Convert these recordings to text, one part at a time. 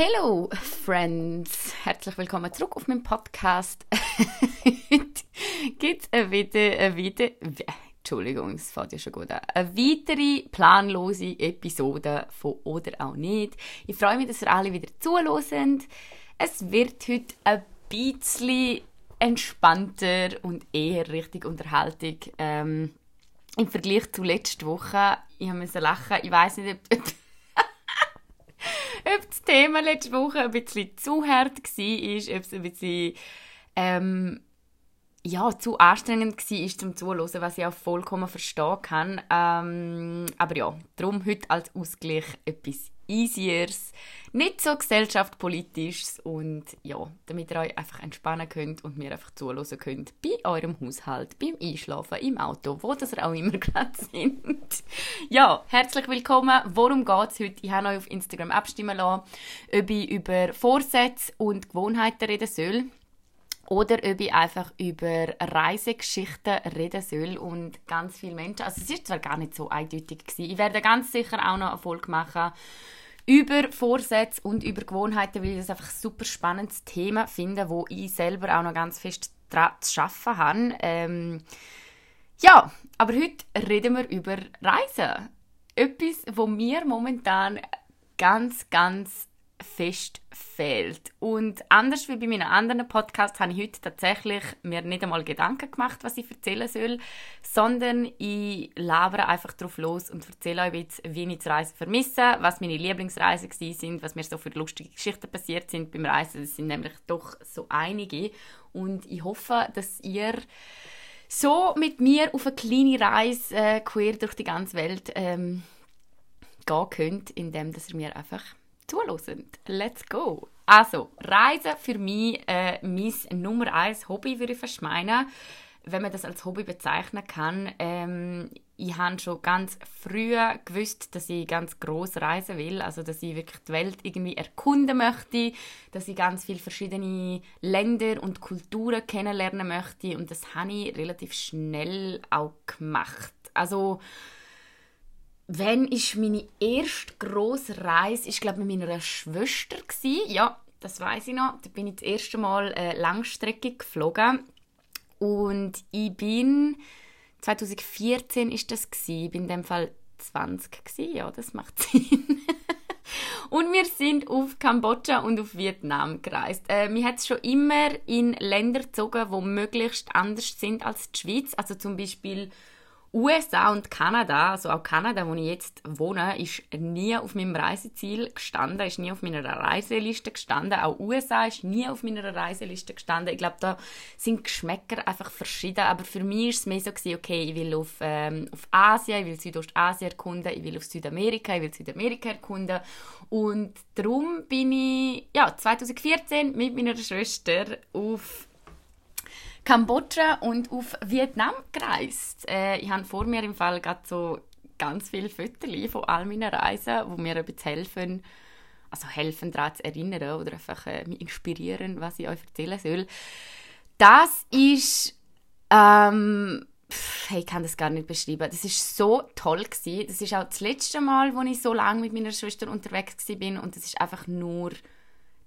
Hello, Friends! Herzlich willkommen zurück auf meinem Podcast. Heute gibt es wieder, eine wieder, Entschuldigung, es fällt ja schon gut an, eine weitere planlose Episode von «Oder auch nicht». Ich freue mich, dass ihr alle wieder zuhören. Es wird heute ein bisschen entspannter und eher richtig Unterhaltung. Ähm, Im Vergleich zu letzter Woche, ich musste lachen, ich weiß nicht, ob ob das Thema letzte Woche ein bisschen zu hart war, ob es ein bisschen ähm, ja, zu anstrengend war zum Zuhören, was ich auch vollkommen verstehen kann. Ähm, aber ja, darum heute als Ausgleich etwas Easieres, nicht so gesellschaftspolitisches und ja, damit ihr euch einfach entspannen könnt und mir einfach zuhören könnt bei eurem Haushalt, beim Einschlafen, im Auto, wo das ihr auch immer gerade sind. ja, herzlich willkommen. Worum geht es heute? Ich habe euch auf Instagram abstimmen lassen, ob ich über Vorsätze und Gewohnheiten reden soll oder ob ich einfach über Reisegeschichten reden soll und ganz viele Menschen. Also es ist zwar gar nicht so eindeutig gewesen. Ich werde ganz sicher auch noch eine Folge machen über Vorsätze und über Gewohnheiten, weil ich das einfach ein super spannendes Thema finde, wo ich selber auch noch ganz fest daran zu arbeiten habe. Ähm, ja, aber heute reden wir über Reisen. Etwas, wo mir momentan ganz, ganz fest fehlt. Und anders wie bei meinen anderen Podcasts habe ich heute tatsächlich mir nicht einmal Gedanken gemacht, was ich erzählen soll, sondern ich labere einfach drauf los und erzähle euch jetzt, wie ich die Reise vermisse, was meine Lieblingsreisen sind, was mir so für lustige Geschichten passiert sind beim Reisen. Das sind nämlich doch so einige. Und ich hoffe, dass ihr so mit mir auf eine kleine Reise äh, queer durch die ganze Welt ähm, gehen könnt, indem dass ihr mir einfach zuhören. Let's go! Also, Reisen für mich äh, mein Nummer eins Hobby, würde ich fast meinen. Wenn man das als Hobby bezeichnen kann. Ähm, ich habe schon ganz früh gewusst, dass ich ganz groß reisen will, also dass ich wirklich die Welt irgendwie erkunden möchte, dass ich ganz viele verschiedene Länder und Kulturen kennenlernen möchte und das habe ich relativ schnell auch gemacht. Also wenn ist meine erste grosse Reise, ich glaube mit meiner Schwester gewesen. Ja, das weiß ich noch. Da bin ich das erste Mal äh, langstreckig geflogen und ich bin 2014 ist das gewesen. Ich bin in dem Fall 20 gewesen. Ja, das macht Sinn. und wir sind auf Kambodscha und auf Vietnam gereist. Äh, mir hat es schon immer in Länder gezogen, die möglichst anders sind als die Schweiz. Also zum Beispiel USA und Kanada, also auch Kanada, wo ich jetzt wohne, ist nie auf meinem Reiseziel gestanden, ist nie auf meiner Reiseliste gestanden. Auch USA ist nie auf meiner Reiseliste gestanden. Ich glaube, da sind Geschmäcker einfach verschieden. Aber für mich ist es mehr so gewesen, okay, ich will auf, ähm, auf Asien, ich will Südostasien erkunden, ich will auf Südamerika, ich will Südamerika erkunden. Und darum bin ich ja 2014 mit meiner Schwester auf Kambodscha und auf Vietnam gereist. Äh, ich habe vor mir im Fall gerade so ganz viele Fotos von all meinen Reisen, wo mir ein helfen, also helfen daran zu erinnern oder einfach äh, mich inspirieren, was ich euch erzählen soll. Das ist ähm, hey, ich kann das gar nicht beschreiben. Das ist so toll gewesen. Das ist auch das letzte Mal, wo ich so lange mit meiner Schwester unterwegs bin und das ist einfach nur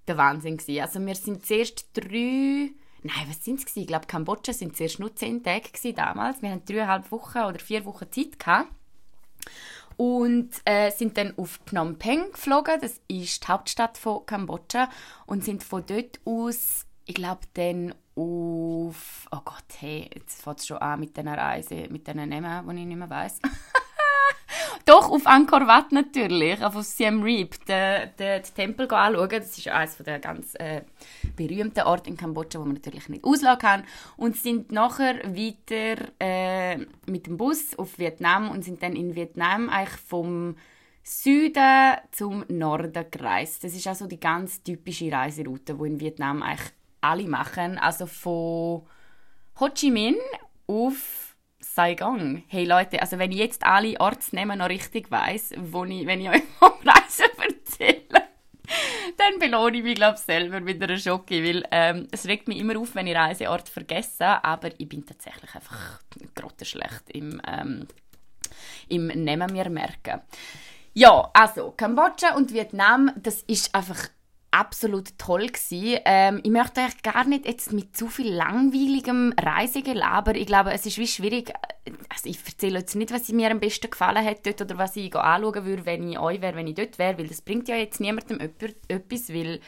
der Wahnsinn gewesen. Also wir sind zuerst drei Nein, was sind es? Ich glaube, Kambodscha sind zuerst nur zehn Tage damals. Wir hatten dreieinhalb Wochen oder vier Wochen Zeit gehabt. Und äh, sind dann auf Phnom Penh geflogen. Das ist die Hauptstadt von Kambodscha. Und sind von dort aus, ich glaube, dann auf. Oh Gott, hey, jetzt fängt es schon an mit diesen Reisen, mit diesen Namen, die ich nicht mehr weiss. Doch, auf Angkor Wat natürlich, auf Siem Reap, den, den, den Tempel anschauen. Das ist eines der ganz äh, berühmten Orte in Kambodscha, wo man natürlich nicht auslassen kann. Und sind nachher weiter äh, mit dem Bus auf Vietnam und sind dann in Vietnam eigentlich vom Süden zum Norden gereist. Das ist also die ganz typische Reiseroute, die in Vietnam eigentlich alle machen. Also von Ho Chi Minh auf Saigon. Hey Leute, also wenn ich jetzt alle Ortsnamen noch richtig weiß, wo ich, wenn ich euch vom Reisen erzähle, dann belohne ich mich, glaube selber mit einer Schocke, weil ähm, es regt mich immer auf, wenn ich Reiseort vergesse, aber ich bin tatsächlich einfach grottenschlecht im, ähm, im Nehmen mir merken. Ja, also Kambodscha und Vietnam, das ist einfach absolut toll gewesen. Ähm, ich möchte euch gar nicht jetzt mit zu viel langweiligem Reisegelaber. Ich glaube, es ist wie schwierig. Also ich erzähle jetzt nicht, was mir am besten gefallen hat dort oder was ich anschauen würde, wenn ich euch wäre, wenn ich dort wäre, weil das bringt ja jetzt niemandem etwas, weil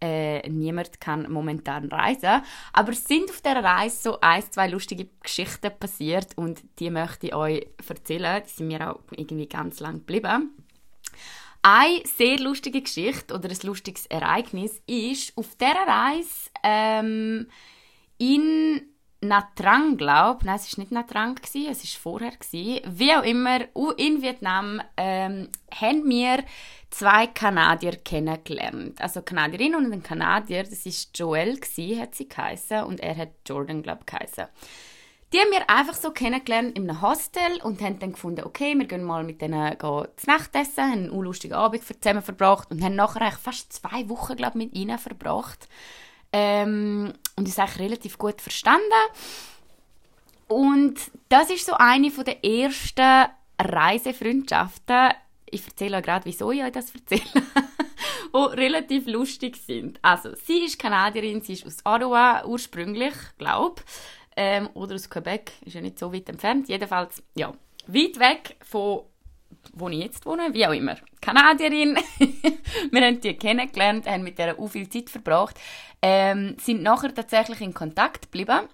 äh, niemand kann momentan reisen. Aber es sind auf dieser Reise so ein, zwei lustige Geschichten passiert und die möchte ich euch erzählen. Die sind mir auch irgendwie ganz lang geblieben. Eine sehr lustige Geschichte oder ein lustiges Ereignis ist auf dieser Reise ähm, in Natrang, glaube Nein, es war nicht Natrang, es war vorher. Gewesen. Wie auch immer, in Vietnam ähm, haben wir zwei Kanadier kennengelernt. Also Kanadierin und ein Kanadier, das war Joel, gewesen, hat sie geheißen, und er hat Jordan, glaube ich, geheißen. Die haben wir einfach so kennengelernt in einem Hostel und haben dann gefunden, okay, wir gehen mal mit denen zu Nacht essen, haben einen lustigen Abend zusammen verbracht und haben nachher fast zwei Wochen, glaube mit ihnen verbracht. Ähm, und uns eigentlich relativ gut verstanden. Und das ist so eine der ersten Reisefreundschaften. Ich erzähle euch gerade, wieso ich euch das erzähle. die relativ lustig sind. Also, sie ist Kanadierin, sie ist aus Ottawa ursprünglich, glaube ich ähm, oder aus Quebec, ist ja nicht so weit entfernt. Jedenfalls, ja, weit weg von wo ich jetzt wohne, wie auch immer. Kanadierin. wir haben die kennengelernt, haben mit der auch viel Zeit verbracht, ähm, sind nachher tatsächlich in Kontakt geblieben.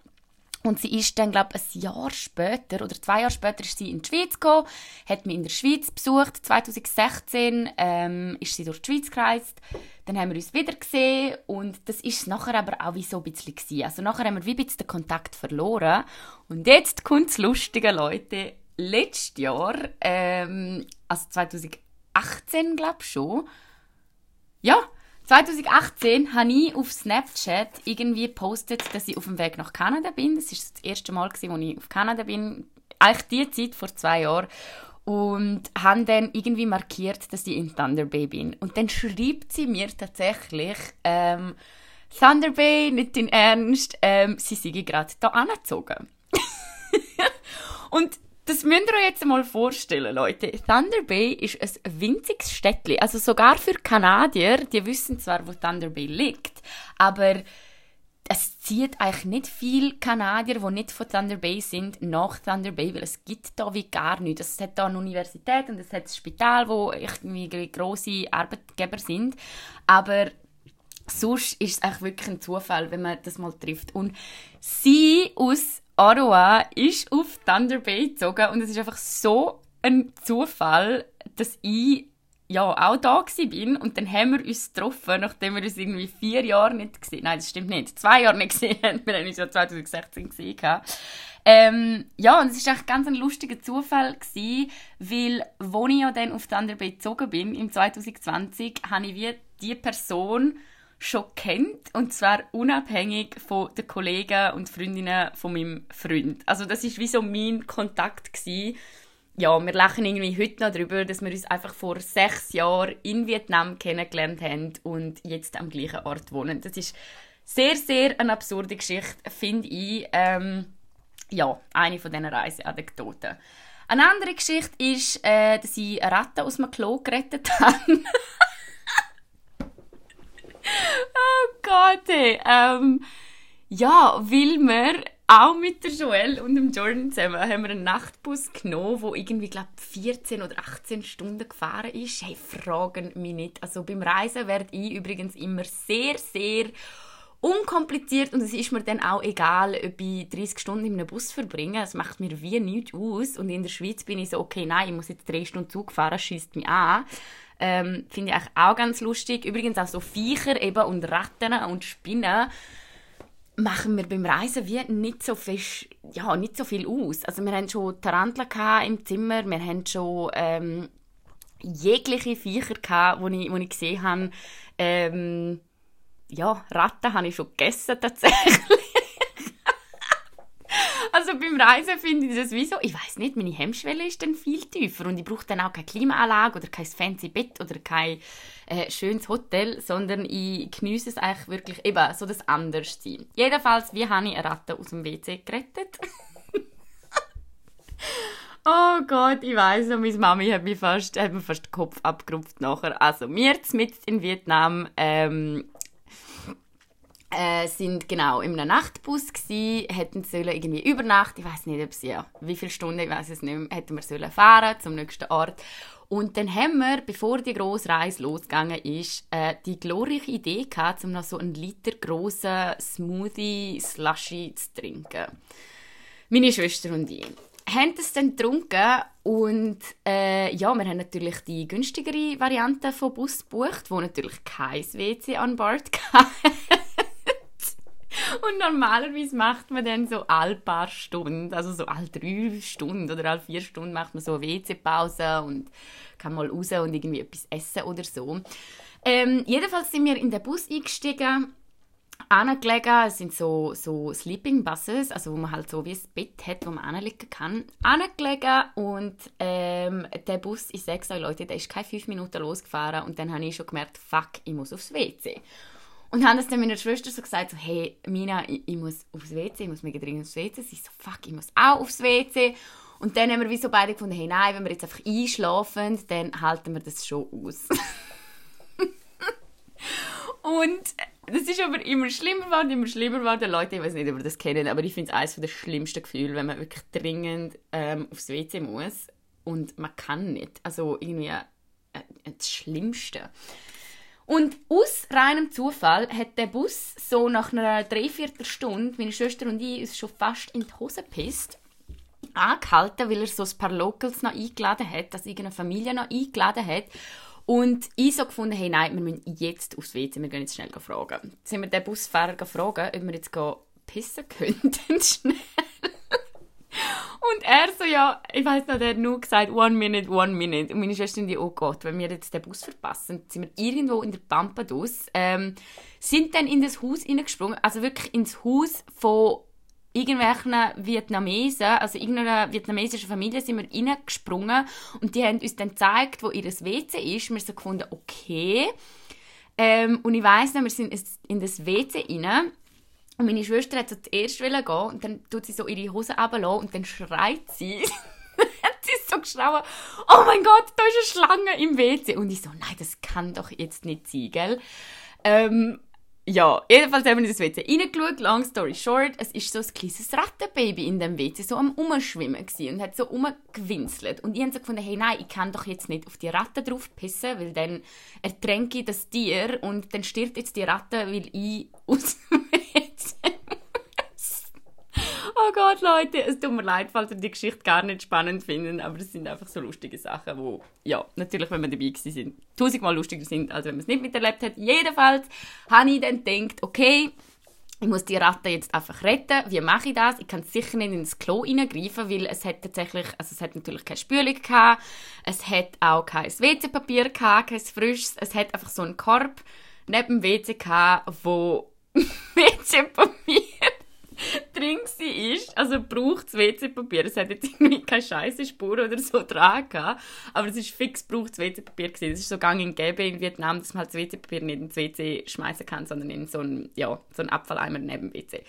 Und sie ist dann, glaube ich, ein Jahr später oder zwei Jahre später ist sie in die Schweiz gekommen, hat mich in der Schweiz besucht. 2016 ähm, ist sie durch die Schweiz gereist. Dann haben wir uns wieder gesehen und das ist nachher aber auch wie so ein bisschen gewesen. Also nachher haben wir wie ein bisschen den Kontakt verloren. Und jetzt kommt das Lustige, Leute. Letztes Jahr, ähm, also 2018 glaube ich schon, ja, 2018 habe ich auf Snapchat irgendwie gepostet, dass ich auf dem Weg nach Kanada bin. Das war das erste Mal, als ich auf Kanada bin. Eigentlich die Zeit vor zwei Jahren. Und habe dann irgendwie markiert, dass ich in Thunder Bay bin. Und dann schreibt sie mir tatsächlich, ähm, Thunder Bay, nicht in Ernst, ähm, sie sei gerade da angezogen. und das müsst ihr euch jetzt mal vorstellen, Leute. Thunder Bay ist ein winziges Städtchen. Also sogar für Kanadier, die wissen zwar, wo Thunder Bay liegt, aber es zieht eigentlich nicht viele Kanadier, die nicht von Thunder Bay sind, nach Thunder Bay, weil es gibt da wie gar nichts. Es hat da eine Universität und es hat ein Spital, wo irgendwie grosse Arbeitgeber sind, aber sonst ist es eigentlich wirklich ein Zufall, wenn man das mal trifft. Und sie aus Ottawa ist auf Thunder Bay gezogen und es ist einfach so ein Zufall, dass ich ja auch da bin und dann haben wir uns getroffen, nachdem wir uns irgendwie vier Jahre nicht gesehen Nein, das stimmt nicht. Zwei Jahre nicht gesehen haben. Wir haben uns ja 2016 gesehen. Ähm, ja, und es war echt ganz ein lustiger Zufall, gewesen, weil, als ich ja dann auf Thunder Bay gezogen bin, im 2020, habe ich wie die Person schon kennt und zwar unabhängig von den Kollegen und Freundinnen von meinem Freund. Also das ist wie so mein Kontakt gewesen. Ja, wir lachen irgendwie heute noch darüber, dass wir uns einfach vor sechs Jahren in Vietnam kennengelernt haben und jetzt am gleichen Ort wohnen. Das ist sehr, sehr eine absurde Geschichte, finde ich. Ähm, ja, eine von diesen Reiseanekdoten. Eine andere Geschichte ist, äh, dass ich eine Ratte aus dem Klo gerettet habe. Oh Gott, ey. Ähm, ja, weil wir auch mit der Joelle und dem Jordan zusammen haben wir einen Nachtbus genommen, der irgendwie, glaube 14 oder 18 Stunden gefahren ist. Hey, fragen mich nicht. Also beim Reisen werde ich übrigens immer sehr, sehr unkompliziert und es ist mir dann auch egal, ob ich 30 Stunden in einem Bus verbringe. Das macht mir wie nichts aus. Und in der Schweiz bin ich so, okay, nein, ich muss jetzt drei Stunden Zug fahren, schießt mich an. Ähm, Finde ich auch ganz lustig. Übrigens auch so Viecher eben und Ratten und Spinnen machen wir beim Reisen wie nicht so, fest, ja, nicht so viel aus. Also wir haben schon Taranteln im Zimmer, wir haben schon ähm, jegliche Viecher gehabt, die ich, ich gesehen habe. Ähm, ja, Ratten habe ich schon gegessen tatsächlich. Also beim Reisen finde ich das wie so, ich weiß nicht, meine Hemmschwelle ist dann viel tiefer und ich brauche dann auch keine Klimaanlage oder kein fancy Bett oder kein äh, schönes Hotel, sondern ich genieße es eigentlich wirklich eben so das Anderssein. Jedenfalls, wie habe ich eine Ratte aus dem WC gerettet? Oh Gott, ich weiß noch, meine Mami hat mir fast, fast den Kopf abgerupft nachher. Also, wir mit in Vietnam ähm, äh, sind genau in einem Nachtbus gsi, hätten sollen irgendwie über Nacht, ich weiß nicht, ob sie ja, wie viele Stunden, ich weiß es nicht mehr, hätten wir sollen fahren zum nächsten Ort. Und dann haben wir, bevor die grosse Reise losgegangen ist, äh, die glorreiche Idee gehabt, um noch so einen Liter grossen Smoothie Slushy zu trinken. Meine Schwester und ich haben das dann getrunken und äh, ja, wir haben natürlich die günstigere Variante vom Bus gebucht, wo natürlich kein WC an Bord hatte. Und normalerweise macht man dann so alle paar Stunden, also so alle drei Stunden oder alle vier Stunden macht man so eine WC-Pause und kann mal raus und irgendwie etwas essen oder so. Ähm, jedenfalls sind wir in den Bus eingestiegen angelegen. Es sind so, so Sleeping Buses, also wo man halt so wie ein Bett hat, wo man anlegen kann. Angelegen und ähm, der Bus, ich sage euch Leute, der ist keine fünf Minuten losgefahren und dann habe ich schon gemerkt, fuck, ich muss aufs WC. Und habe das dann meiner Schwester so gesagt, so, hey, Mina, ich, ich muss aufs WC, ich muss mega dringend aufs WC. Sie so, fuck, ich muss auch aufs WC. Und dann haben wir wie so beide gefunden, hey, nein, wenn wir jetzt einfach einschlafen, dann halten wir das schon aus. und das ist aber immer schlimmer geworden, immer schlimmer geworden. Leute, ich weiß nicht, ob ihr das kennen, aber ich finde es eines der schlimmsten Gefühle, wenn man wirklich dringend ähm, aufs WC muss und man kann nicht. Also irgendwie äh, das Schlimmste. Und aus reinem Zufall hat der Bus so nach einer Dreiviertelstunde, meine Schwester und ich, uns schon fast in die Hose gepisst, angehalten, weil er so ein paar Locals noch eingeladen hat, dass irgendeine Familie noch eingeladen hat. Und ich so gefunden, hey, nein, wir müssen jetzt aufs WC, wir gehen jetzt schnell fragen. Dann sind wir den Busfahrer gefragt, ob wir jetzt pissen könnten, schnell. Und er so, ja, ich weiß noch, der hat nur gesagt, one minute, one minute. Und meine Schwester und ich, oh Gott, wenn wir jetzt den Bus verpassen, sind wir irgendwo in der Pampadus, ähm, sind dann in das Haus hineingesprungen, also wirklich ins Haus von irgendwelchen Vietnamesen, also irgendeiner vietnamesischen Familie sind wir reingesprungen und die haben uns dann gezeigt, wo ihr WC ist. Wir haben so gefunden, okay. Ähm, und ich weiss noch, wir sind in das WC rein und meine Schwester hat so zuerst gehen und dann tut sie so ihre Hose runterlassen und dann schreit sie. hat sie so geschrien, oh mein Gott, da ist eine Schlange im WC. Und ich so, nein, das kann doch jetzt nicht sein, gell? Ähm, ja, jedenfalls haben wir in das WC reingeschaut, long story short, es ist so ein kleines Rattenbaby in dem WC, so am Umschwimmen gewesen und hat so umgewinselt. Und ich habe so gefunden, hey, nein, ich kann doch jetzt nicht auf die Ratte drauf pissen, weil dann ertränke ich das Tier und dann stirbt jetzt die Ratte, weil ich aus dem WC Oh Gott, Leute, es tut mir leid, falls ihr die Geschichte gar nicht spannend findet, aber es sind einfach so lustige Sachen, wo, ja, natürlich, wenn wir dabei gewesen sind, tausendmal lustiger sind, als wenn man es nicht miterlebt hat. Jedenfalls habe ich dann gedacht, okay, ich muss die Ratte jetzt einfach retten. Wie mache ich das? Ich kann sicher nicht ins Klo reingreifen, weil es hat tatsächlich, also es hat natürlich keine Spülung gehabt, es hat auch kein WC-Papier gehabt, kein frisches, es hat einfach so einen Korb neben dem WC gehabt, wo WC-Papier drin war. Also braucht es WC-Papier. Es hat jetzt irgendwie keine scheisse Spur oder so dran gehabt, aber es ist fix braucht WC-Papier Es ist so gang und gäbe in Vietnam, dass man halt das WC-Papier nicht ins WC schmeißen kann, sondern in so einen, ja, so einen Abfalleimer neben dem WC.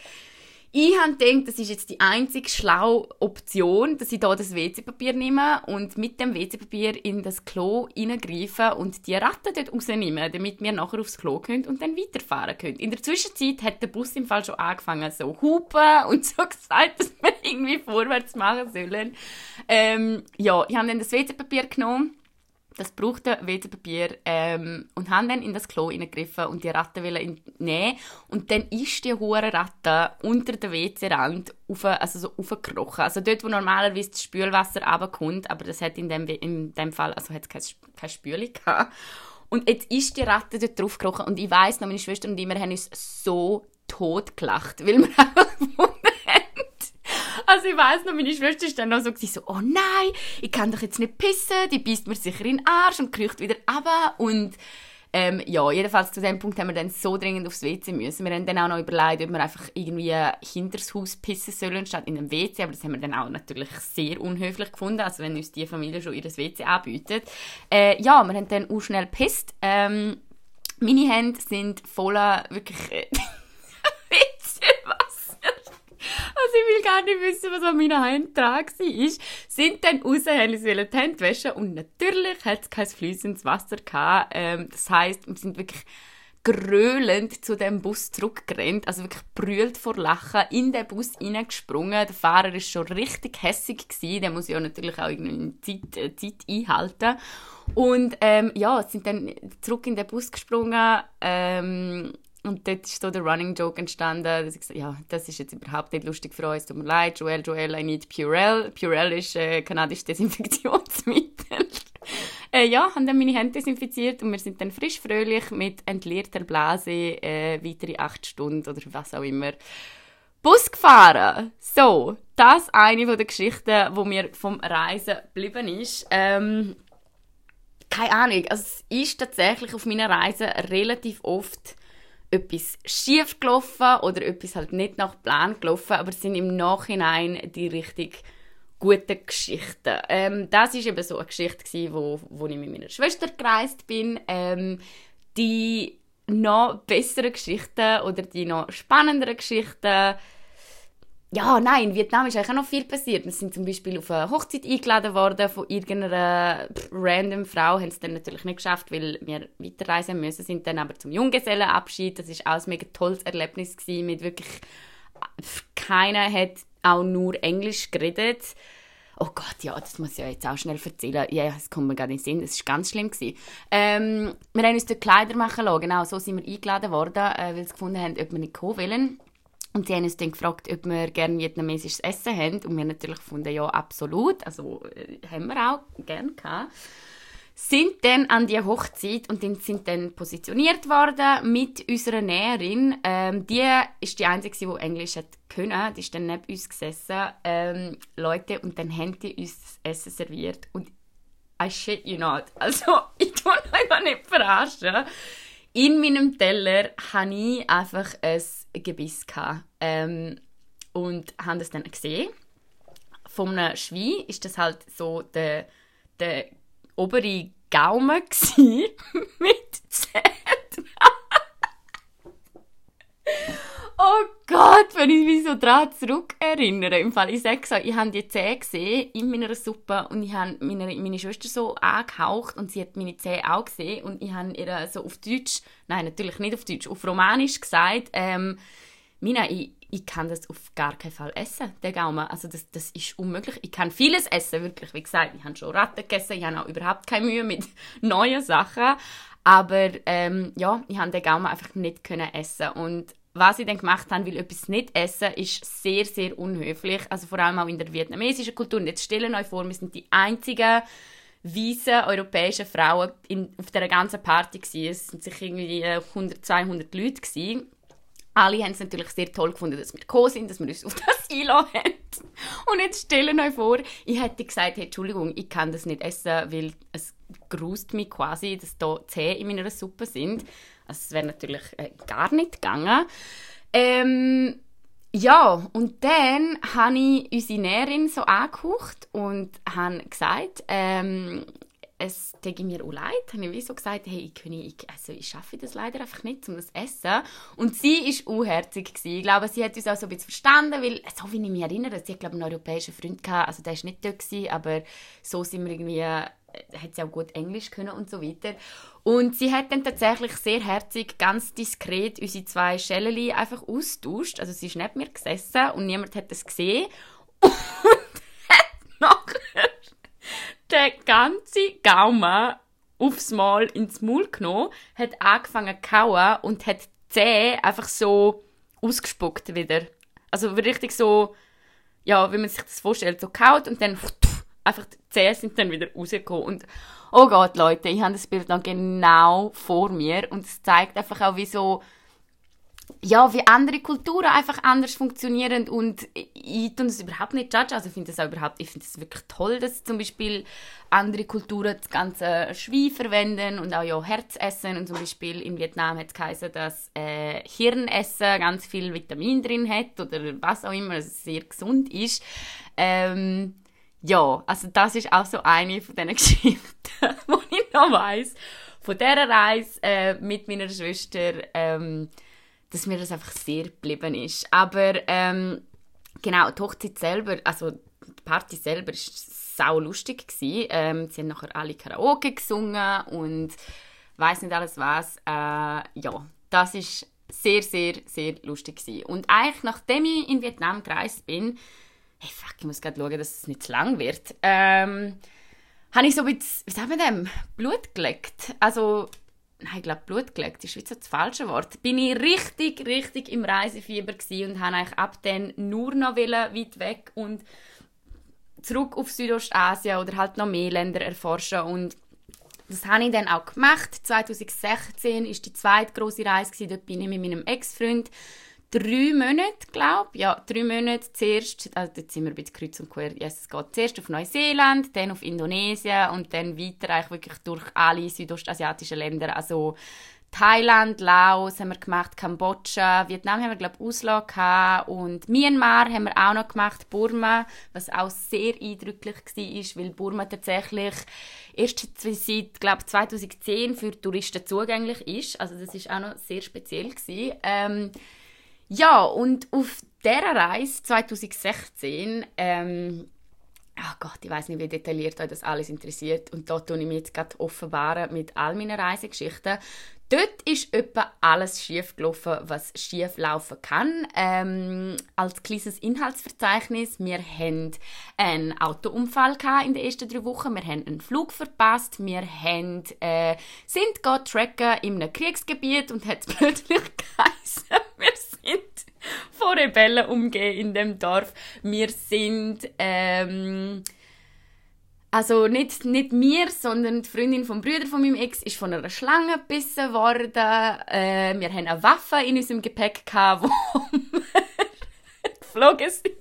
Ich habe gedacht, das ist jetzt die einzige schlaue Option, dass ich hier das WC-Papier nehme und mit dem WC-Papier in das Klo hineingreife und die Ratte dort rausnehmen, damit wir nachher aufs Klo können und dann weiterfahren können. In der Zwischenzeit hat der Bus im Fall schon angefangen so hupen und so gesagt, dass wir irgendwie vorwärts machen sollen. Ähm, ja, ich habe dann das WC-Papier genommen das brauchte WC-Papier ähm, und haben dann in das Klo hineingegriffen und die Ratte in nehmen und dann ist die hohe Ratte unter der WC-Rand also so aufgekrochen. Also dort, wo normalerweise das Spülwasser runterkommt, aber das hat in dem, in dem Fall, also hat es keine, Spülung gehabt. Und jetzt ist die Ratte dort drauf gekrochen und ich weiss noch, meine Schwester und ich, haben uns so tot gelacht, weil wir einfach also ich weiss noch, meine Schwester ist dann noch so, so, oh nein, ich kann doch jetzt nicht pissen, die beißt mir sicher in den Arsch und kriecht wieder runter. Und ähm, ja, jedenfalls zu dem Punkt haben wir dann so dringend aufs WC müssen. Wir haben dann auch noch überlegt, ob wir einfach irgendwie hinter das Haus pissen sollen, statt in einem WC. Aber das haben wir dann auch natürlich sehr unhöflich gefunden, also wenn uns die Familie schon ihr WC anbietet. Äh, ja, wir haben dann auch schnell gepisst. Ähm, meine Hände sind voller wirklich... Also ich will gar nicht wissen, was an meiner Hand dran war. sind dann raus, haben die Hände waschen und natürlich hat es kein fließendes Wasser gehabt. Ähm, das heisst, wir sind wirklich grölend zu dem Bus zurückgerannt, also wirklich brüllt vor Lachen, in den Bus reingesprungen. Der Fahrer ist schon richtig hässig der muss ja natürlich auch irgendwie Zeit, äh, Zeit einhalten. Und ähm, ja, sind dann zurück in den Bus gesprungen ähm, und dort ist so der Running Joke entstanden, dass ich gesagt ja, das ist jetzt überhaupt nicht lustig für uns, tut mir leid, Joel, Joel, I need Purell. Purell ist äh, kanadisches Desinfektionsmittel. äh, ja, haben dann meine Hände desinfiziert und wir sind dann frisch fröhlich mit entleerter Blase äh, weitere acht Stunden oder was auch immer Bus gefahren. So, das eine von der Geschichten, wo mir vom Reisen geblieben ist. Ähm, keine Ahnung, also es ist tatsächlich auf meiner Reise relativ oft etwas schief gelaufen oder etwas halt nicht nach Plan gelaufen, aber es sind im Nachhinein die richtig guten Geschichten. Ähm, das ist eben so eine Geschichte gewesen, wo, wo ich mit meiner Schwester gereist bin. Ähm, die noch besseren Geschichten oder die noch spannenderen Geschichten ja, nein, in Vietnam ist eigentlich auch noch viel passiert. Wir sind zum Beispiel auf eine Hochzeit eingeladen worden von irgendeiner random Frau. Haben es dann natürlich nicht geschafft, weil wir weiterreisen müssen. Sind dann aber zum Junggesellenabschied. Das war auch ein mega tolles Erlebnis gewesen, mit wirklich keiner hat auch nur Englisch geredet. Oh Gott, ja, das muss ich ja jetzt auch schnell erzählen. Ja, das kommt mir gar nicht in den Sinn. Das war ganz schlimm. Ähm, wir haben uns dort Kleider machen lassen. Genau, so sind wir eingeladen worden, äh, weil sie gefunden haben, ob wir nicht kommen wollen. Und sie haben uns dann gefragt, ob wir gerne vietnamesisches Essen haben. Und wir natürlich gefunden, ja, absolut. Also äh, haben wir auch gerne gehabt. Sind dann an die Hochzeit und sind dann positioniert worden mit unserer Näherin. Ähm, die ist die einzige, die Englisch hat können. Die ist dann neben uns gesessen. Ähm, Leute, und dann haben die uns das Essen serviert. Und I shit you not. Also, ich tue euch nicht verarschen in meinem Teller hatte ich einfach ein Gebiss. Ähm, und habe das dann gesehen. Von einem Schwein ist das halt so der, der obere Gaumen mit Zähnen. Oh Gott, wenn ich mich so daran zurückerinnere. Im Fall, ich sage so, ich habe die Zähne gesehen in meiner Suppe und ich habe meine, meine Schwester so angehaucht und sie hat meine Zähne auch gesehen und ich habe ihr so auf Deutsch, nein, natürlich nicht auf Deutsch, auf Romanisch gesagt, ähm, Mina, ich, ich kann das auf gar keinen Fall essen, den Gaumen. Also das, das ist unmöglich. Ich kann vieles essen, wirklich. Wie gesagt, ich habe schon Ratten gegessen, ich habe auch überhaupt keine Mühe mit neuen Sachen. Aber ähm, ja, ich habe den Gaumen einfach nicht essen und was ich dann gemacht habe, weil etwas nicht essen, ist sehr, sehr unhöflich. Also vor allem auch in der vietnamesischen Kultur. Und jetzt stellen euch vor, wir sind die einzigen weißen europäischen Frauen in, auf dieser ganzen Party gewesen. Es sind sich irgendwie 100, 200 Leute gewesen. Alle haben es natürlich sehr toll gefunden, dass wir gekommen sind, dass wir uns auf das einladen haben. Und jetzt stellen euch vor, ich hätte gesagt, hey, Entschuldigung, ich kann das nicht essen, weil es grust mich quasi, dass da Zähne in meiner Suppe sind. Also es wäre natürlich äh, gar nicht gegangen. Ähm, ja, und dann habe ich unsere Näherin so angehaucht und habe gesagt, ähm, es tut mir auch leid. Habe ich wie so gesagt, hey, ich, ich, also ich schaffe das leider einfach nicht, um das zu essen. Und sie war unherzig. Ich glaube, sie hat uns auch so ein bisschen verstanden, weil, so wie ich mich erinnere, sie hat, glaube einen europäischen Freund gehabt, also der war nicht dort, gewesen, aber so sind wir irgendwie hat sie auch gut Englisch können und so weiter. Und sie hat dann tatsächlich sehr herzig, ganz diskret unsere zwei Schäleli einfach austauscht. Also sie ist neben mir gesessen und niemand hat das gesehen. den ganzen Gaumen aufs Mal ins Maul genommen, hat angefangen zu kauen und hat die Zähne einfach so ausgespuckt wieder. Also richtig so, ja, wie man sich das vorstellt, so kaut und dann einfach die Zähne sind dann wieder rausgekommen. Und oh Gott, Leute, ich habe das Bild noch genau vor mir und es zeigt einfach auch, wie so ja, wie andere Kulturen einfach anders funktionieren und ich tue das überhaupt nicht judge, also ich finde das überhaupt, ich finde es wirklich toll, dass zum Beispiel andere Kulturen das ganze Schwein verwenden und auch ja Herz essen und zum Beispiel in Vietnam hat es geheißen, dass äh, Hirnessen ganz viel Vitamin drin hat oder was auch immer, also sehr gesund ist. Ähm, ja, also das ist auch so eine von diesen Geschichten, die ich noch weiss. Von dieser Reise äh, mit meiner Schwester, ähm, dass mir das einfach sehr geblieben ist. Aber ähm, genau, die Hochzeit selber, also Party selber ist sau lustig Ähm, sie haben nachher alle Karaoke gesungen und weiß nicht alles was. Äh, ja, das ist sehr, sehr, sehr lustig gewesen. Und eigentlich, nachdem ich in Vietnam gereist bin, hey, fuck, ich muss gerade schauen, dass es nicht zu lang wird, ähm, habe ich so ein bisschen, wie sagt man dem, Blut geleckt. Also, nein, ich glaube, Blut geleckt ist wieder das falsche Wort. Bin ich richtig, richtig im Reisefieber und habe eigentlich ab dann nur noch weit weg und zurück auf Südostasien oder halt noch mehr Länder erforschen und das habe ich dann auch gemacht. 2016 ist die zweite große Reise gewesen. Dort bin ich mit meinem Ex-Freund drei Monate, glaube ich. Ja, drei Monate zuerst, also dort sind wir ein bisschen kreuz und quer. Yes, es geht zuerst auf Neuseeland, dann auf Indonesien und dann weiter eigentlich wirklich durch alle südostasiatischen Länder. Also Thailand, Laos haben wir gemacht, Kambodscha, Vietnam haben wir glaube Ausland und Myanmar haben wir auch noch gemacht, Burma, was auch sehr eindrücklich war, weil Burma tatsächlich erst seit glaube 2010 für Touristen zugänglich ist, also das ist auch noch sehr speziell gewesen. Ähm, ja und auf dieser Reise 2016 ähm, Ach oh Gott, ich weiß nicht, wie detailliert euch das alles interessiert. Und da tue ich mich jetzt gerade offenbaren mit all meinen Reisegeschichten. Dort ist etwa alles schief gelaufen, was schief laufen kann. Ähm, als kleines Inhaltsverzeichnis: Wir hatten einen Autounfall in den ersten drei Wochen. Wir haben einen Flug verpasst. Wir haben, äh, sind tracken in einem Kriegsgebiet und hat plötzlich geheißen, wir sind von Rebellen umgehen in dem Dorf. Wir sind ähm, also nicht, nicht mir, sondern die Freundin vom Bruder von meinem Ex ist von einer Schlange gebissen worden. Äh, wir haben eine Waffe in unserem Gepäck gehabt, wo wir geflogen sind.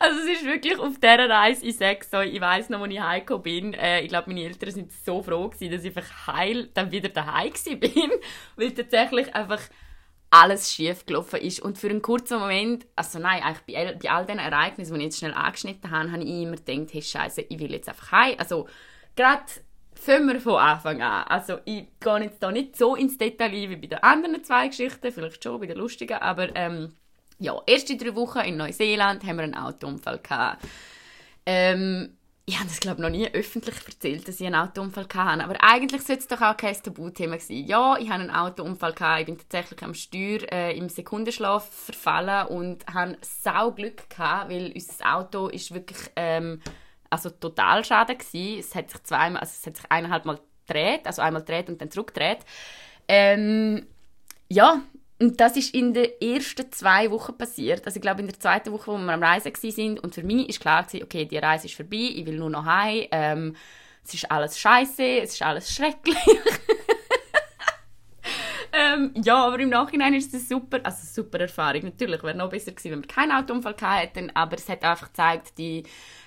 Also es ist wirklich auf dieser Reise, ich sage so, ich weiss noch, als ich heimgekommen bin, äh, ich glaube, meine Eltern sind so froh gewesen, dass ich einfach heil dann wieder daheim bin, weil tatsächlich einfach alles schief gelaufen ist. Und für einen kurzen Moment, also nein, eigentlich bei, all, bei all den Ereignissen, die ich jetzt schnell angeschnitten habe, habe ich immer gedacht, hey Scheiße, ich will jetzt einfach heim. Also gerade fangen wir von Anfang an. Also ich gehe jetzt da nicht so ins Detail wie bei den anderen zwei Geschichten, vielleicht schon bei den lustigen, aber ähm, ja, erste drei Wochen in Neuseeland haben wir einen Autounfall gehabt. Ähm, ich habe das glaube noch nie öffentlich erzählt, dass ich einen Autounfall hatte. Aber eigentlich sollte es doch auch kein Tabuthema sein. Ja, ich habe einen Autounfall gehabt. Ich bin tatsächlich am Steuer äh, im Sekundenschlaf verfallen und hatte sau Glück gehabt, weil unser Auto ist wirklich ähm, also total schade gewesen. Es hat sich zweimal, also es hat sich eineinhalb Mal gedreht, also einmal gedreht und dann zurückgedreht. Ähm, ja, und das ist in den ersten zwei Wochen passiert. Also ich glaube in der zweiten Woche, wo wir am Reisen sind und für mich ist klar okay, die Reise ist vorbei, ich will nur noch heim. Ähm, es ist alles scheiße, es ist alles schrecklich. ähm, ja, aber im Nachhinein ist es super, also super Erfahrung. Natürlich wäre es noch besser gewesen, wenn wir keinen Autounfall hätten, aber es hat einfach gezeigt, die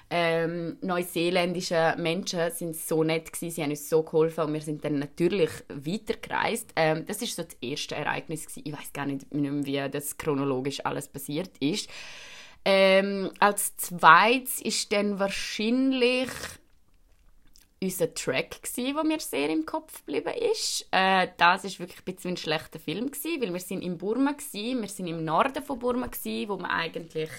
ähm, neuseeländische Menschen sind so nett gewesen, sie haben uns so geholfen und wir sind dann natürlich weitergereist. Ähm, das ist so das erste Ereignis gewesen. Ich weiß gar nicht mehr, wie das chronologisch alles passiert ist. Ähm, als zweites ist dann wahrscheinlich unser Track wo mir sehr im Kopf geblieben ist. Äh, das ist wirklich ein bisschen ein schlechter Film gsi, weil wir sind in Burma gsi, wir sind im Norden von Burma gsi, wo man eigentlich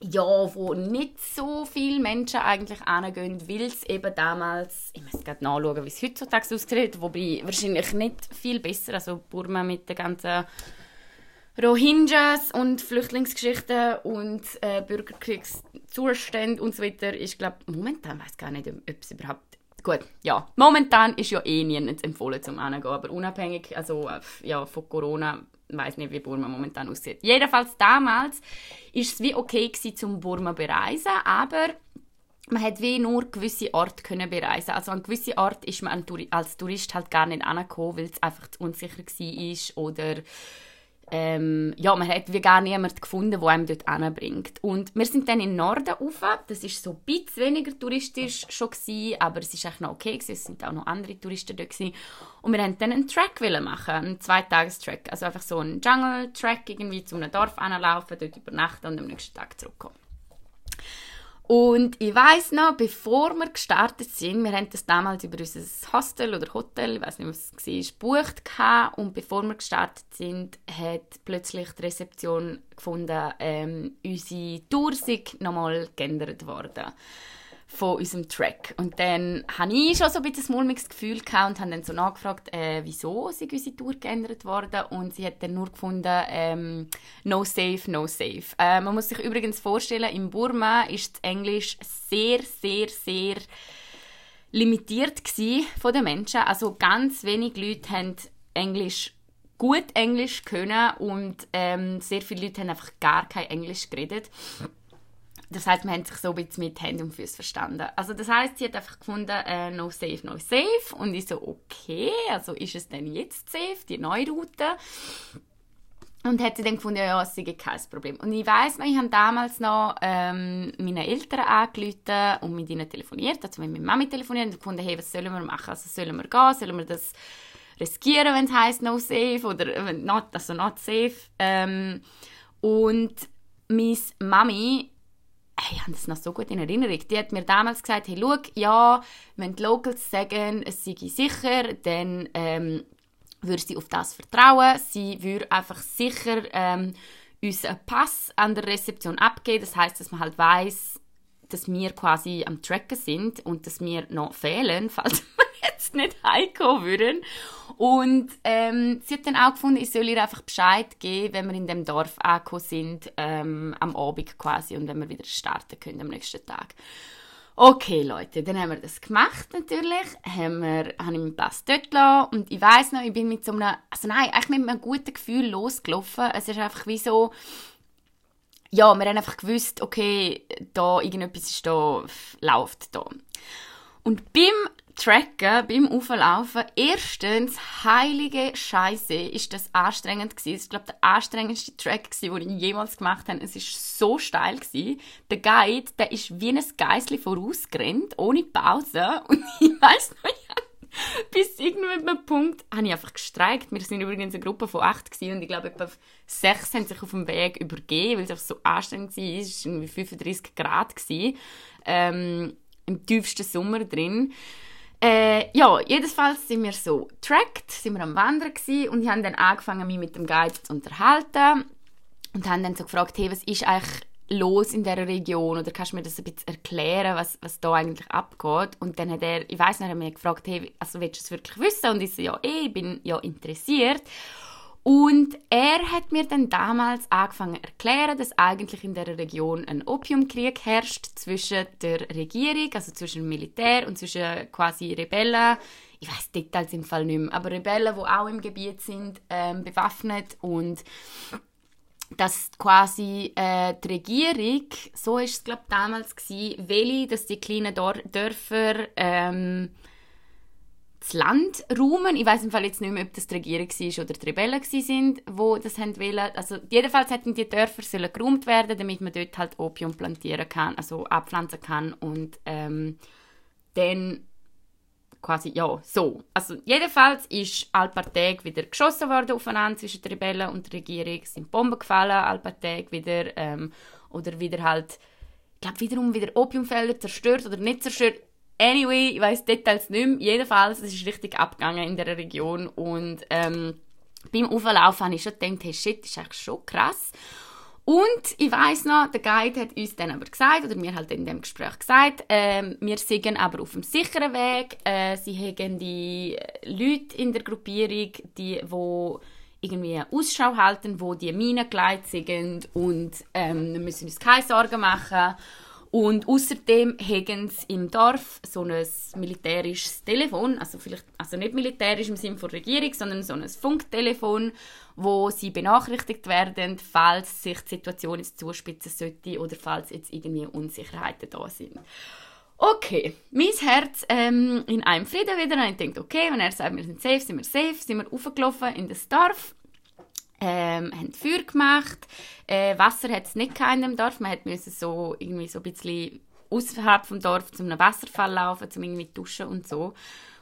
ja, wo nicht so viele Menschen eigentlich hingehen, weil es eben damals, ich muss gerade nachschauen, wie es heutzutage aussieht, wobei wahrscheinlich nicht viel besser, also Burma mit den ganzen Rohingyas und Flüchtlingsgeschichten und äh, Bürgerkriegszuständen und so weiter, ist glaube momentan, weiß gar nicht, ob es überhaupt Gut, ja. Momentan ist ja eh niemand empfohlen zum Hingehen, aber unabhängig also, äh, ja, von Corona weiß nicht, wie Burma momentan aussieht. Jedenfalls damals ist es wie okay gewesen, zum Burma bereisen, aber man hat wie nur gewisse Orte können bereisen. Also an gewisse Orte ist man als Tourist halt gar nicht angekommen, weil es einfach zu unsicher war oder ähm, ja, man hat wie gar niemanden gefunden, der einem dort anbringt. Und wir sind dann in den Norden rauf. Das war so ein bisschen weniger touristisch schon gewesen, aber es war eigentlich noch okay gewesen. Es sind auch noch andere Touristen dort gewesen. Und wir wollten dann einen Track machen, einen Zweitagestrack. Also einfach so einen Jungle-Track irgendwie zu einem Dorf anlaufen, dort übernachten und am nächsten Tag zurückkommen. Und ich weiß noch, bevor wir gestartet sind, wir haben das damals über unser Hostel oder Hotel, ich weiß nicht, was es war, gebucht und bevor wir gestartet sind, hat plötzlich die Rezeption gefunden, ähm, unsere Tour sei nochmal geändert worden von unserem Track. Und dann hatte ich schon so ein bisschen ein mulmiges Gefühl und habe dann so nachgefragt, äh, wieso ist unsere Tour geändert worden. Und sie hat dann nur gefunden, ähm, no safe, no safe. Äh, man muss sich übrigens vorstellen, in Burma ist das Englisch sehr, sehr, sehr limitiert von den Menschen. Also ganz wenig Leute haben Englisch gut Englisch können und ähm, sehr viele Leute haben einfach gar kein Englisch geredet. Das heißt, wir haben sich so ein bisschen mit Händen und Füßen verstanden. Also das heißt, sie hat einfach gefunden, äh, no safe, no safe. Und ich so, okay, also ist es denn jetzt safe, die neue Route? Und hat sie dann gefunden, ja, es sei kein Problem. Und ich weiss noch, ich habe damals noch ähm, meine Eltern angerufen und mit ihnen telefoniert, also mit meiner Mami telefoniert und gefunden, hey, was sollen wir machen? Also sollen wir gehen? Sollen wir das riskieren, wenn es heisst no safe oder äh, not, also not safe? Ähm, und meine Mami ich habe das noch so gut in Erinnerung. Die hat mir damals gesagt, hey, schau, ja, wenn die Locals sagen, es sei sicher, dann ähm, würde sie auf das vertrauen. Sie würde einfach sicher ähm, uns einen Pass an der Rezeption abgeben. Das heißt, dass man halt weiß, dass wir quasi am Tracken sind und dass wir noch fehlen, falls jetzt nicht heimkommen würden. Und ähm, sie hat dann auch gefunden, ich soll ihr einfach Bescheid geben, wenn wir in dem Dorf angekommen sind, ähm, am Abend quasi und wenn wir wieder starten können am nächsten Tag. Okay, Leute, dann haben wir das gemacht natürlich. Haben wir, habe ich meinen Pass dort gelassen. Und ich weiss noch, ich bin mit so einem, also nein, eigentlich mit einem guten Gefühl losgelaufen. Es ist einfach wie so, ja, wir haben einfach gewusst, okay, da irgendetwas ist da, läuft da. Und beim Tracken, beim Auflaufen, erstens, heilige Scheiße, ist das anstrengend gewesen. Ich glaube, der anstrengendste Track gewesen, den ich jemals gemacht habe. Es ist so steil gewesen. Der Guide, der ist wie ein Geissli vorausgerannt, ohne Pause. Und ich weiss noch, bis irgendwann einem Punkt habe ich einfach gestreikt. Wir sind übrigens eine Gruppe von acht gewesen, und ich glaube, etwa sechs haben sich auf dem Weg übergeben, weil es einfach so anstrengend war. Es war irgendwie 35 Grad. Gewesen, ähm, Im tiefsten Sommer drin. Äh, ja, jedenfalls sind wir so tracked, sind wir am Wandern gewesen, und ich habe dann angefangen, mich mit dem Guide zu unterhalten und haben dann so gefragt, hey, was ist eigentlich los in dieser Region oder kannst du mir das ein bisschen erklären, was, was da eigentlich abgeht? Und dann hat er, ich weiß nicht, er mich gefragt, hey, also willst du es wirklich wissen? Und ich so, ja, eh, ich bin ja interessiert. Und er hat mir dann damals angefangen zu erklären, dass eigentlich in der Region ein Opiumkrieg herrscht zwischen der Regierung, also zwischen dem Militär und zwischen quasi Rebellen. Ich weiß Details im Fall nicht mehr, aber Rebellen, die auch im Gebiet sind, ähm, bewaffnet und dass quasi äh, die Regierung, so ist es glaube damals gewesen, will, dass die kleinen Dor Dörfer ähm, das Land räumen. Ich weiß im Fall jetzt nicht mehr, ob das die Regierung war oder die Rebellen sind, wo das haben wollen. Also jedenfalls hätten die Dörfer geräumt werden, damit man dort halt Opium plantieren kann, also abpflanzen kann und ähm, dann quasi, ja, so. Also jedenfalls ist Tage wieder geschossen worden aufeinander zwischen den Rebellen und der Regierung. Es sind Bomben gefallen, Tage wieder. Ähm, oder wieder halt, ich glaube, wiederum wieder Opiumfelder zerstört oder nicht zerstört. Anyway, ich weiß Details nicht mehr. Jedenfalls, es ist richtig abgegangen in der Region. Und ähm, beim Auflaufen habe ich schon gedacht, hey, shit, ist eigentlich schon krass. Und ich weiß noch, der Guide hat uns dann aber gesagt, oder mir halt in dem Gespräch gesagt, äh, wir sind aber auf dem sicheren Weg. Äh, sie haben die Leute in der Gruppierung, die wo irgendwie Ausschau halten, wo die Minen geleitet sind und ähm, wir müssen uns keine Sorgen machen. Und außerdem haben sie im Dorf so ein militärisches Telefon, also vielleicht also nicht militärisch im Sinne von Regierung, sondern so ein Funktelefon, wo sie benachrichtigt werden, falls sich die Situation jetzt zuspitzen sollte oder falls jetzt irgendwie Unsicherheiten da sind. Okay, mein Herz ähm, in einem Frieden wieder. Und ich denke, okay, wenn er sagt, wir sind safe, sind wir safe, sind wir aufgelaufen in das Dorf ähm, haben Feuer gemacht. Äh, Wasser hat es nicht in dem Dorf. Man musste so, irgendwie so ein bisschen außerhalb vom Dorf zu einem Wasserfall laufen, zum irgendwie duschen und so.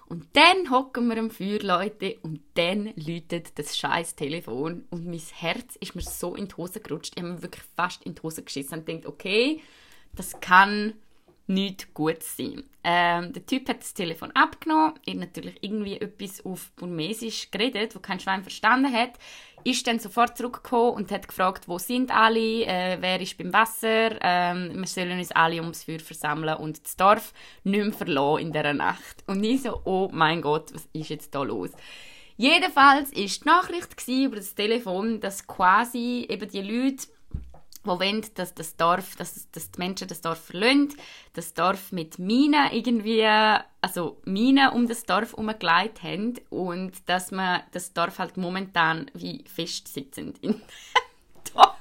Und dann hocken wir am Feuer, Leute, und dann läutet das scheiß Telefon und mein Herz ist mir so in die Hose gerutscht. Ich habe mir wirklich fast in die Hose geschissen und denkt, okay, das kann nicht gut sein. Ähm, der Typ hat das Telefon abgenommen, hat natürlich irgendwie etwas auf Burmesisch geredet, wo kein Schwein verstanden hat, ist dann sofort zurückgekommen und hat gefragt, wo sind alle, äh, wer ist beim Wasser, ähm, wir sollen uns alle ums Feuer versammeln und das Dorf nicht mehr verlassen in dieser Nacht. Und ich so, oh mein Gott, was ist jetzt da los? Jedenfalls war die Nachricht über das Telefon, dass quasi eben die Leute die wollen, dass das Dorf, dass, dass die Menschen das Dorf verlassen, das Dorf mit Minen irgendwie, also Minen um das Dorf herumgelegt haben und dass man das Dorf halt momentan wie festsitzend in Dorf.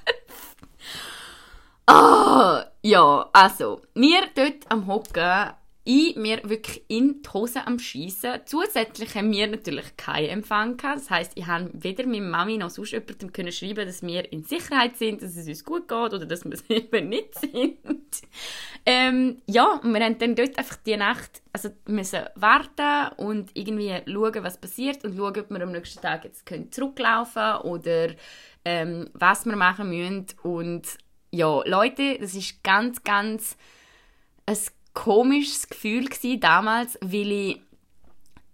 Ah, ja, also, wir dort am Hocken ich mir wirklich in die Hose am Schießen. Zusätzlich haben wir natürlich keinen Empfang gehabt. Das heisst, ich habe weder meiner Mami noch sonst jemandem können schreiben, dass wir in Sicherheit sind, dass es uns gut geht oder dass wir es eben nicht sind. ähm, ja, und wir haben dann dort einfach die Nacht also müssen warten und irgendwie schauen, was passiert und schauen, ob wir am nächsten Tag jetzt können zurücklaufen oder ähm, was wir machen müssen. Und ja, Leute, das ist ganz, ganz ein komisches Gefühl gewesen, damals, weil ich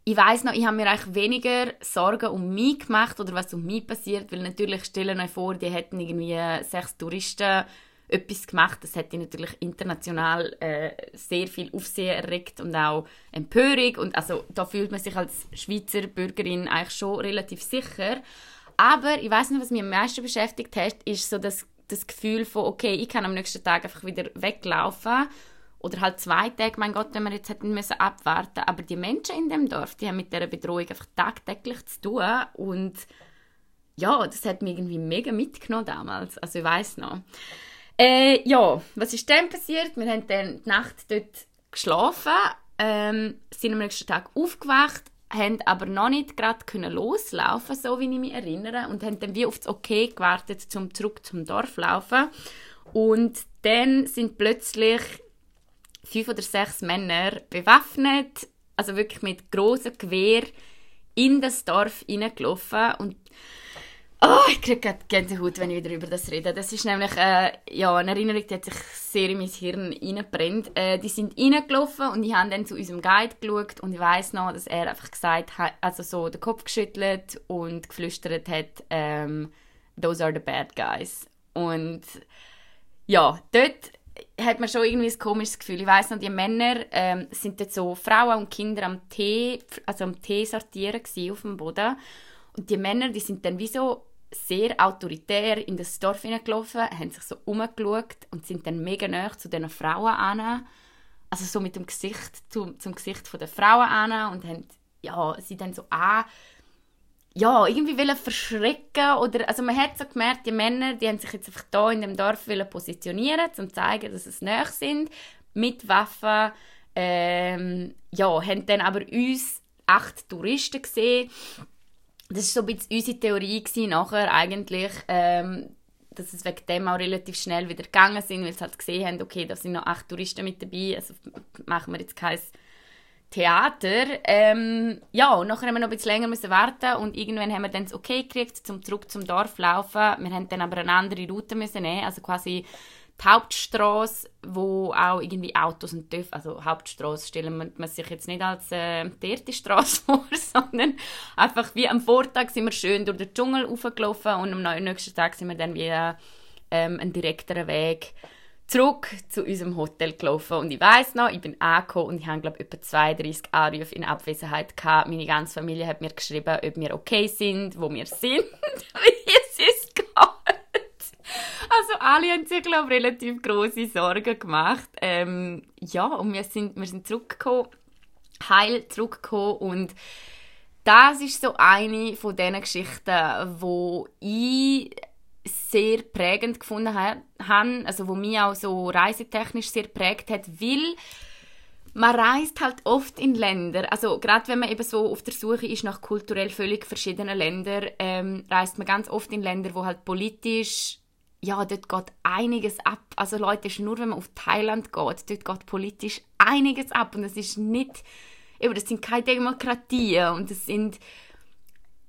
ich weiß noch, ich habe mir eigentlich weniger Sorgen um mich gemacht oder was um mich passiert, weil natürlich stellen euch vor, die hätten irgendwie sechs Touristen etwas gemacht. Das hätte natürlich international äh, sehr viel Aufsehen erregt und auch Empörung und also da fühlt man sich als Schweizer Bürgerin eigentlich schon relativ sicher. Aber ich weiß nicht, was mich am meisten beschäftigt hat, ist so das, das Gefühl von okay, ich kann am nächsten Tag einfach wieder weglaufen oder halt zwei Tage, mein Gott, wenn wir jetzt hätten müssen abwarten. Aber die Menschen in dem Dorf, die haben mit dieser Bedrohung einfach tagtäglich zu tun und ja, das hat mich irgendwie mega mitgenommen damals. Also ich weiß noch. Äh, ja, was ist dann passiert? Wir haben dann die Nacht dort geschlafen, ähm, sind am nächsten Tag aufgewacht, haben aber noch nicht gerade können loslaufen, so wie ich mich erinnere, und haben dann wie auf das Okay gewartet, zum zurück zum Dorf laufen. Und dann sind plötzlich fünf oder sechs Männer bewaffnet, also wirklich mit großem Gewehr in das Dorf hineingelaufen und oh, ich kriege Gänsehaut, wenn ich wieder über das rede. Das ist nämlich äh, ja, eine Erinnerung, die hat sich sehr in mein Hirn reingebrennt. Äh, die sind reingelaufen und ich habe dann zu unserem Guide geschaut und ich weiß noch, dass er einfach gesagt hat, also so den Kopf geschüttelt und geflüstert hat, ähm, those are the bad guys. Und ja, dort hat man schon irgendwie ein komisches Gefühl. Ich weiß noch, die Männer ähm, sind dort so Frauen und Kinder am Tee, also am Tee sortieren auf dem Boden. Und die Männer, die sind dann wie so sehr autoritär in das Dorf hineingelaufen, haben sich so umgeschaut und sind dann mega nah zu diesen Frauen an. Also so mit dem Gesicht zum, zum Gesicht der Frauen an und haben ja, sie dann so an ja, irgendwie wollen verschrecken oder, also man hat so gemerkt, die Männer, die haben sich jetzt einfach da in dem Dorf positionieren, um zu zeigen, dass sie näher sind, mit Waffen, ähm, ja, haben dann aber uns acht Touristen gesehen. Das war so ein bisschen unsere Theorie gewesen, nachher eigentlich, ähm, dass es wegen dem auch relativ schnell wieder gegangen sind, weil sie halt gesehen haben, okay, da sind noch acht Touristen mit dabei, also machen wir jetzt kein Theater. Ähm, ja, und nachher haben wir noch ein bisschen länger warten und irgendwann haben wir dann das Okay gekriegt, zum zurück zum Dorf zu laufen. Wir haben dann aber eine andere Route müssen nehmen, also quasi die Hauptstraße, wo auch irgendwie Autos und TÜV, also Hauptstraße stellen wir sich jetzt nicht als äh, die Straße vor, sondern einfach wie am Vortag sind wir schön durch den Dschungel hochgelaufen und am nächsten Tag sind wir dann wieder ähm, einen direkteren Weg zurück zu unserem Hotel gelaufen und ich weiß noch, ich bin angekommen und ich habe glaube etwa 32 Anrufe in Abwesenheit gehabt. Meine ganze Familie hat mir geschrieben, ob wir okay sind, wo wir sind, wie es ist geht. Also alle haben sich glaube relativ große Sorgen gemacht. Ähm, ja und wir sind wir sind zurückgekommen, heil zurückgekommen und das ist so eine von diesen Geschichten, wo ich sehr prägend gefunden habe, also wo mich auch so reisetechnisch sehr prägt hat, weil man reist halt oft in Länder, also gerade wenn man eben so auf der Suche ist nach kulturell völlig verschiedenen Ländern, ähm, reist man ganz oft in Länder, wo halt politisch, ja, dort geht einiges ab. Also Leute, nur wenn man auf Thailand geht, dort geht politisch einiges ab und es ist nicht, eben, das sind keine Demokratien und das sind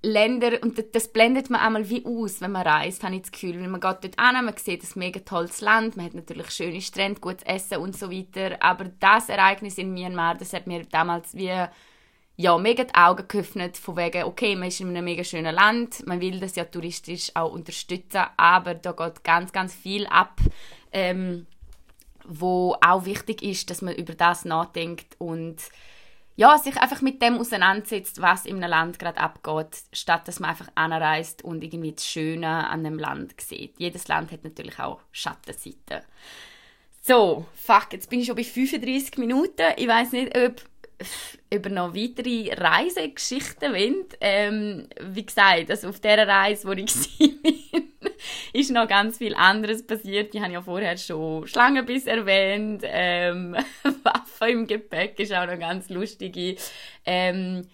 Länder, und das blendet man einmal wie aus, wenn man reist, habe ich das Gefühl. Weil man geht dort an, man sieht ein mega tolles Land, man hat natürlich schöne Strände, gutes Essen und so weiter. Aber das Ereignis in Myanmar, das hat mir damals wie ja, mega die Augen geöffnet, von wegen, okay, man ist in einem mega schönen Land, man will das ja touristisch auch unterstützen, aber da geht ganz, ganz viel ab, ähm, wo auch wichtig ist, dass man über das nachdenkt und ja, sich einfach mit dem auseinandersetzt, was in einem Land gerade abgeht, statt dass man einfach anreist und irgendwie das Schöne an einem Land sieht. Jedes Land hat natürlich auch Schattenseiten. So, fuck, jetzt bin ich schon bei 35 Minuten. Ich weiß nicht, ob über noch weitere Reisegeschichten wollt. Ähm, wie gesagt, also auf der Reise, wo ich war, ist noch ganz viel anderes passiert. Ich habe ja vorher schon Schlangenbiss erwähnt. Ähm, Waffen im Gepäck ist auch noch ganz lustig. Ähm,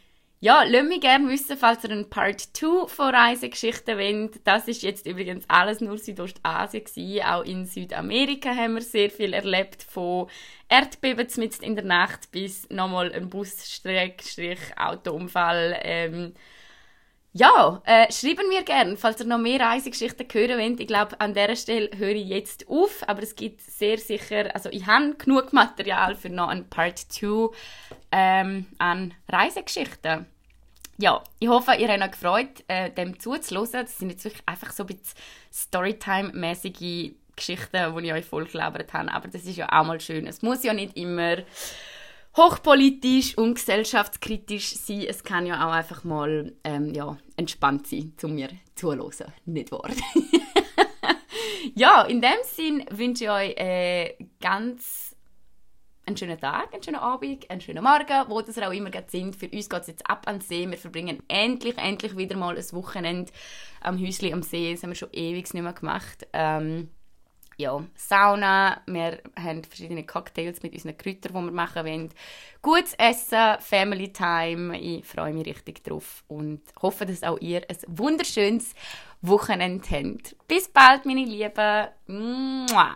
ja, lasst mich gerne wissen, falls ihr einen Part 2 von Reisegeschichten wollt. Das ist jetzt übrigens alles nur Südostasien gewesen. Auch in Südamerika haben wir sehr viel erlebt, von Erdbeben mitten in der Nacht bis nochmal ein Busstreck-Autounfall. Ähm, ja, äh, schreiben wir gerne, falls ihr noch mehr Reisegeschichten hören wollt. Ich glaube, an dieser Stelle höre ich jetzt auf, aber es gibt sehr sicher, also ich habe genug Material für noch ein Part 2 ähm, an Reisegeschichten ja, ich hoffe, ihr habt euch gefreut, äh, dem zuzuhören. Das sind jetzt wirklich einfach so ein bisschen Storytime-mäßige Geschichten, die ich euch voll gelabert habe. Aber das ist ja auch mal schön. Es muss ja nicht immer hochpolitisch und gesellschaftskritisch sein. Es kann ja auch einfach mal ähm, ja, entspannt sein, zu mir zuhören. Nicht wahr? ja, in dem Sinn wünsche ich euch äh, ganz einen schönen Tag, einen schönen Abend, einen schönen Morgen, wo das auch immer sind. Für uns geht es jetzt ab an den See. Wir verbringen endlich, endlich wieder mal ein Wochenende am Häusli am See. Das haben wir schon ewig nicht mehr gemacht. Ähm, ja, Sauna, wir haben verschiedene Cocktails mit unseren Kräutern, die wir machen wollen. Gutes Essen, Family Time. Ich freue mich richtig drauf und hoffe, dass auch ihr ein wunderschönes Wochenende habt. Bis bald, meine Lieben. Mua.